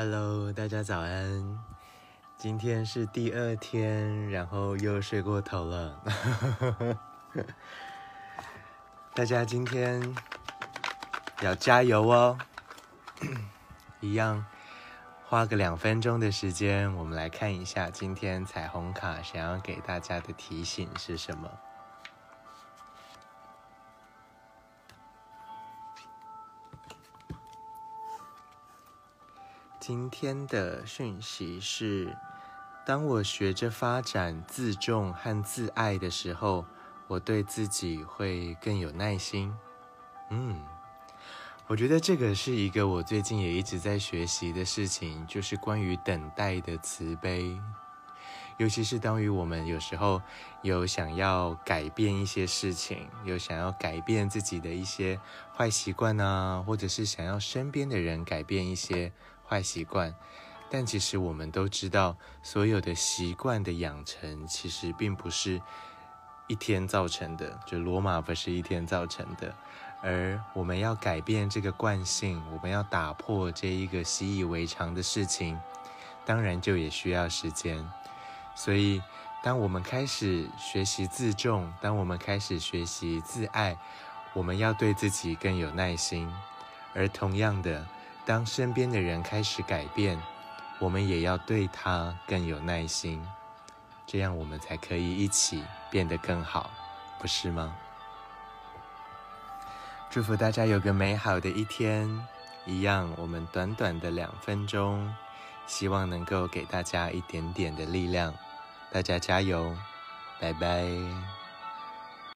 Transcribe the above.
Hello，大家早安。今天是第二天，然后又睡过头了。大家今天要加油哦！一样，花个两分钟的时间，我们来看一下今天彩虹卡想要给大家的提醒是什么。今天的讯息是：当我学着发展自重和自爱的时候，我对自己会更有耐心。嗯，我觉得这个是一个我最近也一直在学习的事情，就是关于等待的慈悲。尤其是当于我们有时候有想要改变一些事情，有想要改变自己的一些坏习惯啊，或者是想要身边的人改变一些。坏习惯，但其实我们都知道，所有的习惯的养成其实并不是一天造成的，就罗马不是一天造成的。而我们要改变这个惯性，我们要打破这一个习以为常的事情，当然就也需要时间。所以，当我们开始学习自重，当我们开始学习自爱，我们要对自己更有耐心。而同样的，当身边的人开始改变，我们也要对他更有耐心，这样我们才可以一起变得更好，不是吗？祝福大家有个美好的一天。一样，我们短短的两分钟，希望能够给大家一点点的力量。大家加油，拜拜。